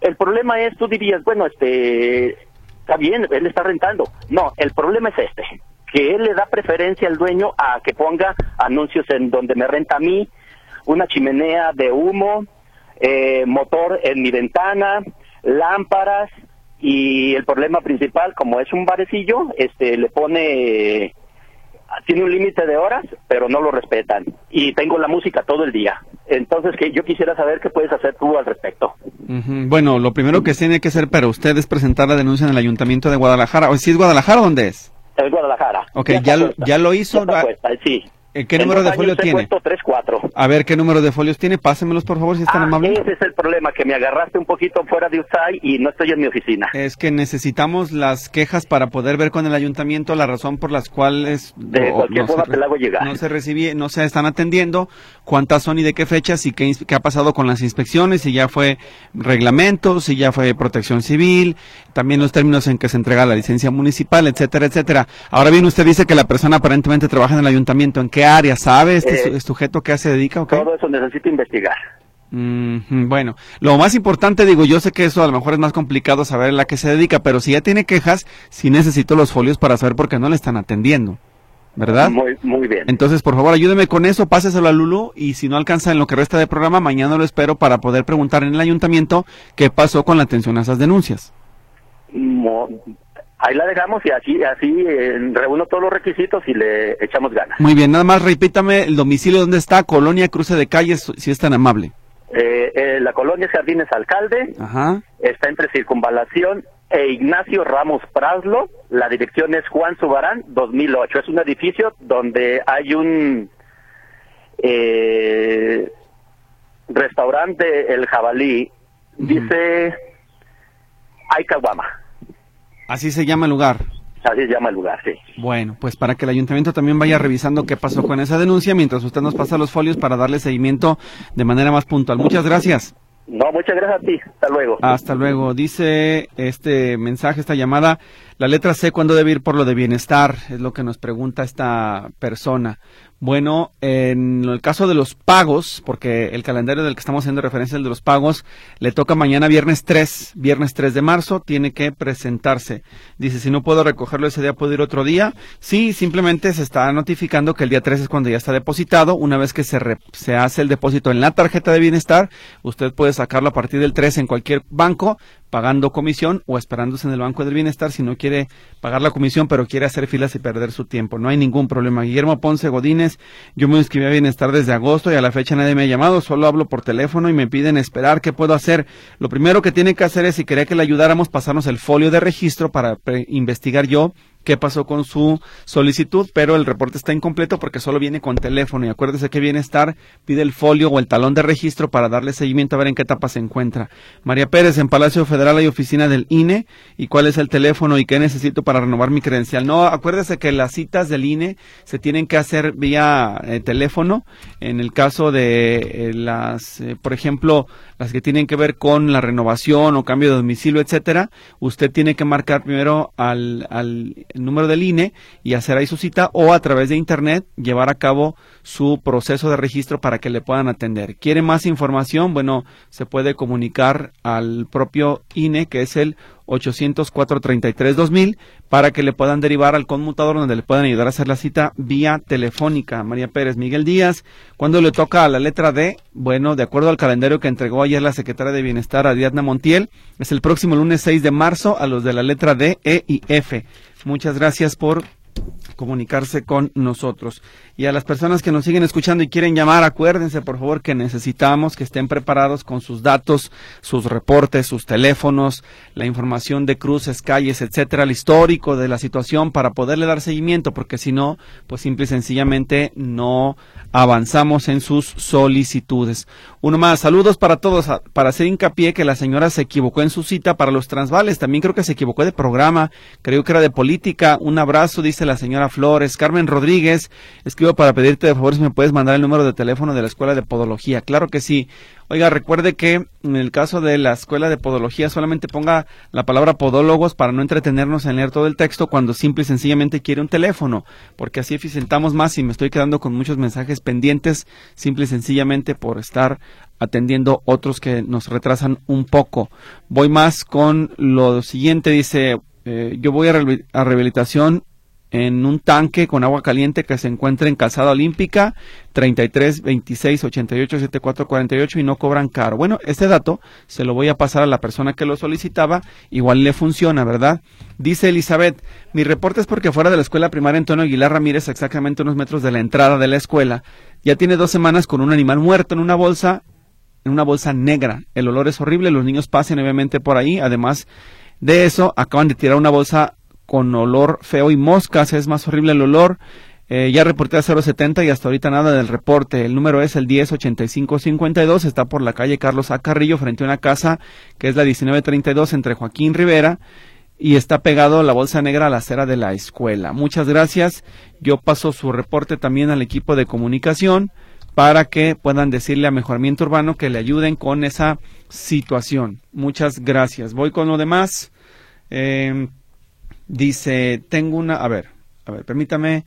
El problema es, tú dirías, bueno, este, está bien, él está rentando. No, el problema es este, que él le da preferencia al dueño a que ponga anuncios en donde me renta a mí, una chimenea de humo, eh, motor en mi ventana, lámparas, y el problema principal, como es un barecillo, este, le pone, tiene un límite de horas, pero no lo respetan. Y tengo la música todo el día. Entonces, que yo quisiera saber qué puedes hacer tú al respecto.
Bueno, lo primero que tiene que hacer para usted es presentar la denuncia en el Ayuntamiento de Guadalajara. ¿O si es Guadalajara, dónde es?
Es Guadalajara.
Ok, ya, ya, lo hizo.
sí.
Eh, ¿Qué número de folios tiene? A ver, ¿qué número de folios tiene? Pásemelos, por favor, si están
ah,
amables.
Ese es el problema, que me agarraste un poquito fuera de usted y no estoy en mi oficina.
Es que necesitamos las quejas para poder ver con el ayuntamiento la razón por las cuales...
De cualquier forma te la hago llegar.
No se recibe, no se están atendiendo, cuántas son y de qué fechas y qué, qué ha pasado con las inspecciones, si ya fue reglamento, si ya fue protección civil, también los términos en que se entrega la licencia municipal, etcétera, etcétera. Ahora bien, usted dice que la persona aparentemente trabaja en el ayuntamiento. ¿En qué área? ¿Sabe este eh, sujeto que se dedica?
Todo eso necesito investigar.
bueno, lo más importante, digo, yo sé que eso a lo mejor es más complicado saber a la que se dedica, pero si ya tiene quejas, sí necesito los folios para saber por qué no le están atendiendo. ¿Verdad?
Muy, muy bien.
Entonces, por favor, ayúdeme con eso, páseselo a Lulu y si no alcanza en lo que resta de programa, mañana lo espero para poder preguntar en el ayuntamiento qué pasó con la atención a esas denuncias
ahí la dejamos y así, así eh, reúno todos los requisitos y le echamos ganas.
Muy bien, nada más repítame el domicilio donde está, Colonia Cruce de Calles, si es tan amable.
Eh, eh, la colonia Jardines Alcalde, está entre Circunvalación e Ignacio Ramos Praslo, la dirección es Juan Subarán, 2008. Es un edificio donde hay un restaurante El Jabalí, dice Aycahuama.
Así se llama el lugar.
Así se llama el lugar, sí.
Bueno, pues para que el ayuntamiento también vaya revisando qué pasó con esa denuncia, mientras usted nos pasa los folios para darle seguimiento de manera más puntual. Muchas gracias.
No, muchas gracias a ti. Hasta luego.
Hasta luego. Dice este mensaje, esta llamada, la letra C, ¿cuándo debe ir por lo de bienestar? Es lo que nos pregunta esta persona. Bueno, en el caso de los pagos, porque el calendario del que estamos haciendo referencia el de los pagos, le toca mañana viernes 3, viernes 3 de marzo, tiene que presentarse. Dice, si no puedo recogerlo ese día, ¿puedo ir otro día? Sí, simplemente se está notificando que el día 3 es cuando ya está depositado. Una vez que se, se hace el depósito en la tarjeta de bienestar, usted puede sacarlo a partir del 3 en cualquier banco, pagando comisión o esperándose en el Banco del Bienestar si no quiere pagar la comisión, pero quiere hacer filas y perder su tiempo. No hay ningún problema. Guillermo Ponce Godínez, yo me inscribí a Bienestar desde agosto y a la fecha nadie me ha llamado, solo hablo por teléfono y me piden esperar. ¿Qué puedo hacer? Lo primero que tiene que hacer es, si quería que le ayudáramos, pasarnos el folio de registro para investigar yo qué pasó con su solicitud, pero el reporte está incompleto porque solo viene con teléfono y acuérdese que Bienestar pide el folio o el talón de registro para darle seguimiento a ver en qué etapa se encuentra. María Pérez, en Palacio Federal hay oficina del INE y cuál es el teléfono y qué necesito para renovar mi credencial. No, acuérdese que las citas del INE se tienen que hacer vía eh, teléfono. En el caso de eh, las, eh, por ejemplo, las que tienen que ver con la renovación o cambio de domicilio, etcétera, usted tiene que marcar primero al, al número del INE y hacer ahí su cita o a través de internet llevar a cabo su proceso de registro para que le puedan atender. ¿Quiere más información? Bueno, se puede comunicar al propio INE que es el 804-33-2000 para que le puedan derivar al conmutador donde le puedan ayudar a hacer la cita vía telefónica. María Pérez, Miguel Díaz, ¿cuándo le toca a la letra D? Bueno, de acuerdo al calendario que entregó ayer la secretaria de Bienestar, Ariadna Montiel, es el próximo lunes 6 de marzo a los de la letra D, E y F. Muchas gracias por comunicarse con nosotros. Y a las personas que nos siguen escuchando y quieren llamar, acuérdense por favor que necesitamos que estén preparados con sus datos, sus reportes, sus teléfonos, la información de cruces, calles, etcétera, el histórico de la situación para poderle dar seguimiento, porque si no, pues simple y sencillamente no avanzamos en sus solicitudes. Uno más, saludos para todos, para hacer hincapié que la señora se equivocó en su cita para los transvales, también creo que se equivocó de programa, creo que era de política, un abrazo, dice la señora Flores, Carmen Rodríguez, escribo para pedirte de favor si me puedes mandar el número de teléfono de la Escuela de Podología. Claro que sí. Oiga, recuerde que en el caso de la Escuela de Podología solamente ponga la palabra podólogos para no entretenernos en leer todo el texto cuando simple y sencillamente quiere un teléfono, porque así eficientamos más y me estoy quedando con muchos mensajes pendientes simple y sencillamente por estar atendiendo otros que nos retrasan un poco. Voy más con lo siguiente, dice, eh, yo voy a, a rehabilitación en un tanque con agua caliente que se encuentra en Calzada Olímpica 33 26 88 74 48 y no cobran caro. Bueno, este dato se lo voy a pasar a la persona que lo solicitaba, igual le funciona, ¿verdad? Dice Elizabeth, mi reporte es porque fuera de la escuela primaria Antonio Aguilar Ramírez, exactamente unos metros de la entrada de la escuela, ya tiene dos semanas con un animal muerto en una bolsa, en una bolsa negra. El olor es horrible, los niños pasan obviamente por ahí, además de eso, acaban de tirar una bolsa con olor feo y moscas, es más horrible el olor. Eh, ya reporté a 070 y hasta ahorita nada del reporte. El número es el 108552, está por la calle Carlos A. Carrillo frente a una casa que es la 1932 entre Joaquín Rivera y está pegado la bolsa negra a la acera de la escuela. Muchas gracias. Yo paso su reporte también al equipo de comunicación para que puedan decirle a Mejoramiento Urbano que le ayuden con esa situación. Muchas gracias. Voy con lo demás. Eh, Dice, tengo una, a ver, a ver, permítame,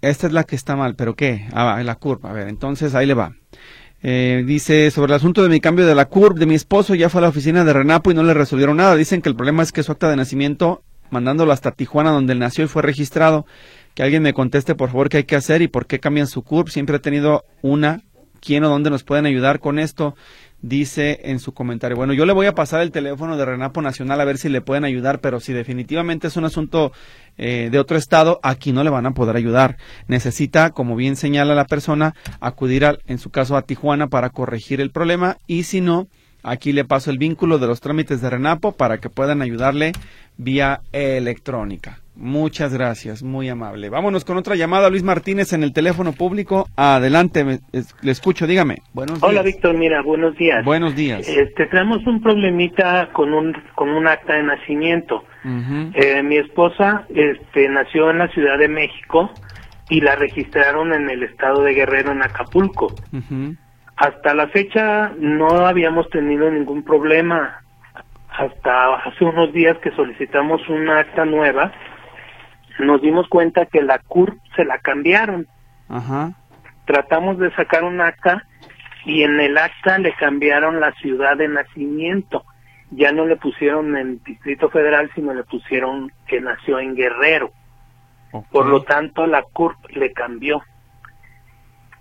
esta es la que está mal, pero ¿qué? Ah, la curva, a ver, entonces ahí le va. Eh, dice, sobre el asunto de mi cambio de la curva de mi esposo, ya fue a la oficina de Renapo y no le resolvieron nada. Dicen que el problema es que su acta de nacimiento, mandándolo hasta Tijuana, donde él nació y fue registrado, que alguien me conteste por favor qué hay que hacer y por qué cambian su CURP. Siempre he tenido una. ¿Quién o dónde nos pueden ayudar con esto? Dice en su comentario. Bueno, yo le voy a pasar el teléfono de Renapo Nacional a ver si le pueden ayudar, pero si definitivamente es un asunto eh, de otro estado, aquí no le van a poder ayudar. Necesita, como bien señala la persona, acudir en su caso a Tijuana para corregir el problema y si no, aquí le paso el vínculo de los trámites de Renapo para que puedan ayudarle vía electrónica. Muchas gracias, muy amable. Vámonos con otra llamada, Luis Martínez, en el teléfono público. Adelante, le escucho, dígame.
Buenos días. Hola, Víctor, mira, buenos días.
Buenos días.
Este, tenemos un problemita con un, con un acta de nacimiento. Eh, mi esposa este, nació en la Ciudad de México y la registraron en el estado de Guerrero, en Acapulco. Hasta la fecha no habíamos tenido ningún problema. Hasta hace unos días que solicitamos una acta nueva nos dimos cuenta que la CUR se la cambiaron. Tratamos de sacar un acta y en el acta le cambiaron la ciudad de nacimiento. Ya no le pusieron en Distrito Federal, sino le pusieron que nació en Guerrero. Por lo tanto, la CURP le cambió.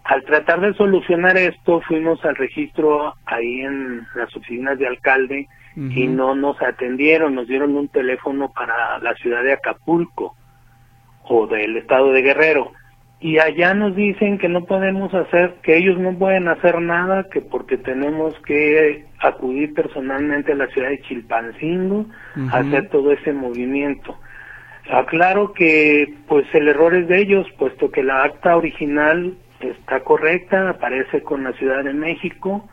al tratar de solucionar esto, fuimos al registro ahí en las oficinas de alcalde y no nos atendieron, nos dieron un teléfono para la ciudad de Acapulco o del estado de Guerrero. Y allá nos dicen que no podemos hacer, que ellos no pueden hacer nada, que porque tenemos que acudir personalmente a la ciudad de Chilpancingo a hacer todo ese movimiento. Aclaro que pues el error es de ellos, puesto que la acta original está correcta, aparece con la Ciudad de México,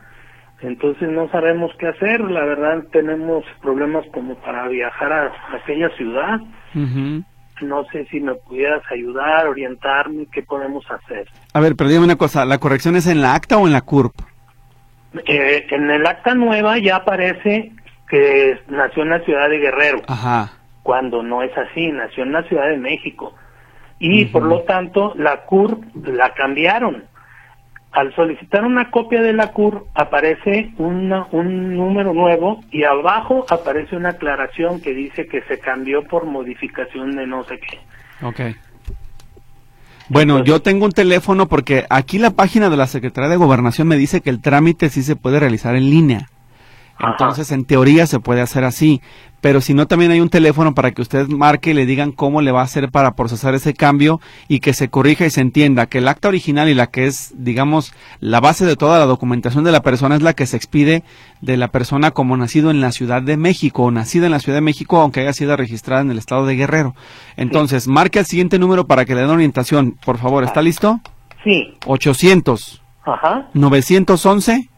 entonces no sabemos qué hacer, la verdad tenemos problemas como para viajar a, aquella ciudad. No sé si me pudieras ayudar, orientarme, qué podemos hacer.
A ver, pero dígame una cosa, ¿la corrección es en la acta o en la CURP?
Eh, en el acta nueva ya aparece que nació en la ciudad de Guerrero.
Ajá.
Cuando no es así, nació en la Ciudad de México y por lo tanto la CUR la cambiaron. Al solicitar una copia de la CUR aparece una, un número nuevo y abajo aparece una aclaración que dice que se cambió por modificación de no sé qué.
Ok. Bueno, yo tengo un teléfono porque aquí la página de la Secretaría de Gobernación me dice que el trámite sí se puede realizar en línea. Entonces, en teoría se puede hacer así, pero si no, también hay un teléfono para que usted marque y le digan cómo le va a hacer para procesar ese cambio y que se corrija y se entienda que el acta original y la que es, digamos, la base de toda la documentación de la persona es la que se expide de la persona como nacido en la Ciudad de México o nacida en la Ciudad de México, aunque haya sido registrada en el estado de Guerrero. Entonces, marque el siguiente número para que le den orientación. Por favor, ¿está listo?
Sí.
800.
Ajá.
911.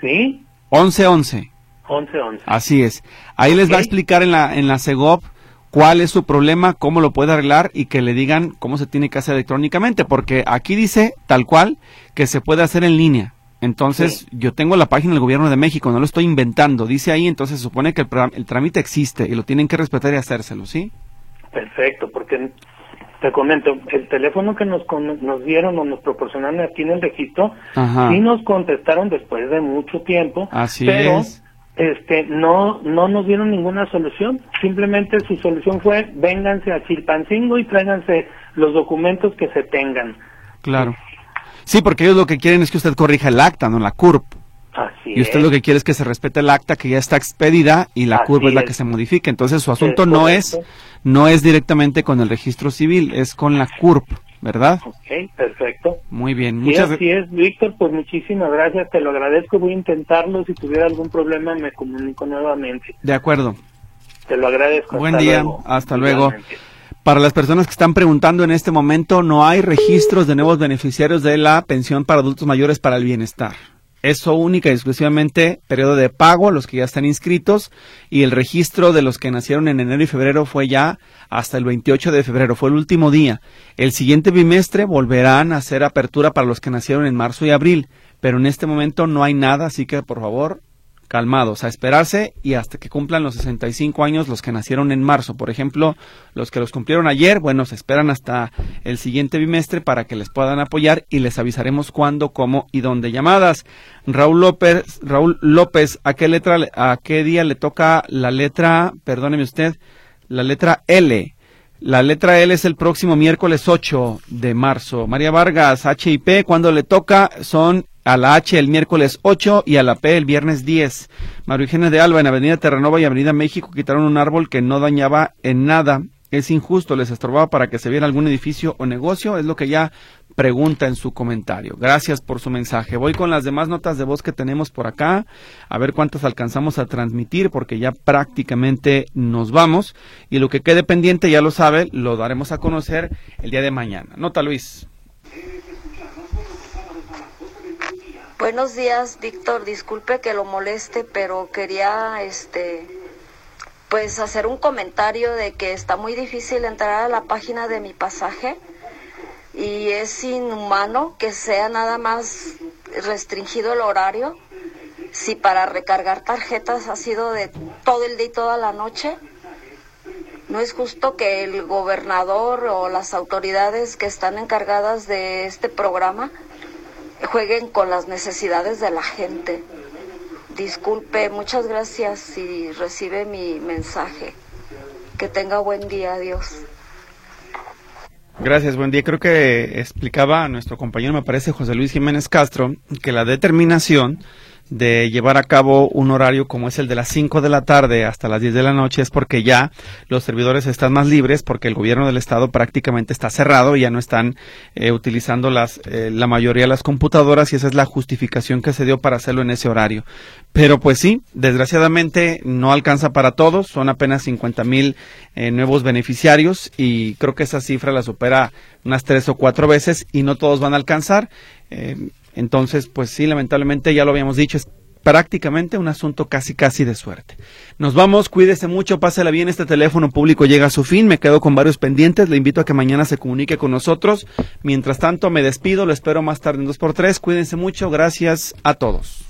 Sí.
1111.
1111.
Así es. Ahí les va a explicar en la, en la CEGOP cuál es su problema, cómo lo puede arreglar y que le digan cómo se tiene que hacer electrónicamente, porque aquí dice tal cual que se puede hacer en línea. Entonces, yo tengo la página del gobierno de México, no lo estoy inventando, dice ahí, entonces se supone que el, el trámite existe y lo tienen que respetar y hacérselo, ¿sí?
Perfecto, porque te comento, el teléfono que nos, nos dieron o nos proporcionaron aquí en el registro, sí nos contestaron después de mucho tiempo,
Así
pero
es
este no no nos dieron ninguna solución. Simplemente su solución fue vénganse a Chilpancingo y tráiganse los documentos que se tengan.
Claro. Sí porque ellos lo que quieren es que usted corrija el acta no la CURP.
Así
y usted lo que quiere es que se respete el acta que ya está expedida y la CURP es la que se modifique entonces su asunto no es no es directamente con el registro civil es con la CURP ¿verdad?
Ok, perfecto.
Muy bien.
Muchas así es, Víctor, pues muchísimas gracias, te lo agradezco, voy a intentarlo, si tuviera algún problema me comunico nuevamente.
De acuerdo.
Te lo agradezco.
Buen día, hasta luego. Para las personas que están preguntando en este momento, no hay registros de nuevos beneficiarios de la pensión para adultos mayores para el bienestar. Eso única y exclusivamente periodo de pago, los que ya están inscritos, y el registro de los que nacieron en enero y febrero fue ya hasta el 28 de febrero, fue el último día. El siguiente bimestre volverán a hacer apertura para los que nacieron en marzo y abril, pero en este momento no hay nada, así que por favor calmados, a esperarse y hasta que cumplan los 65 años los que nacieron en marzo. Por ejemplo, los que los cumplieron ayer, bueno, se esperan hasta el siguiente bimestre para que les puedan apoyar y les avisaremos cuándo, cómo y dónde. Llamadas. Raúl López, Raúl López, ¿a qué letra, a qué día le toca la letra, perdóneme usted, la letra L? La letra L es el próximo miércoles 8 de marzo. María Vargas, H y P, cuando le toca son a la H el miércoles 8 y a la P el viernes 10. María de Alba en Avenida Terranova y Avenida México quitaron un árbol que no dañaba en nada. Es injusto, les estorbaba para que se viera algún edificio o negocio, es lo que ya pregunta en su comentario. Gracias por su mensaje. Voy con las demás notas de voz que tenemos por acá, a ver cuántas alcanzamos a transmitir, porque ya prácticamente nos vamos. Y lo que quede pendiente, ya lo sabe, lo daremos a conocer el día de mañana. Nota Luis.
Buenos días, Víctor. Disculpe que lo moleste, pero quería este pues hacer un comentario de que está muy difícil entrar a la página de mi pasaje y es inhumano que sea nada más restringido el horario. Si para recargar tarjetas ha sido de todo el día y toda la noche, no es justo que el gobernador o las autoridades que están encargadas de este programa jueguen con las necesidades de la gente. Disculpe, muchas gracias si recibe mi mensaje. Que tenga buen día, adiós.
Gracias, buen día. Creo que explicaba a nuestro compañero, me parece José Luis Jiménez Castro, que la determinación de llevar a cabo un horario como es el de las 5 de la tarde hasta las 10 de la noche es porque ya los servidores están más libres porque el gobierno del estado prácticamente está cerrado y ya no están eh, utilizando las eh, la mayoría de las computadoras y esa es la justificación que se dio para hacerlo en ese horario. Pero pues sí, desgraciadamente no alcanza para todos, son apenas 50 mil eh, nuevos beneficiarios y creo que esa cifra la supera unas tres o cuatro veces y no todos van a alcanzar. Entonces, pues sí, lamentablemente ya lo habíamos dicho, es prácticamente un asunto casi casi de suerte. Nos vamos, cuídese mucho, pásela bien, este teléfono público llega a su fin, me quedo con varios pendientes, le invito a que mañana se comunique con nosotros. Mientras tanto, me despido, lo espero más tarde en 2x3, cuídense mucho, gracias a todos.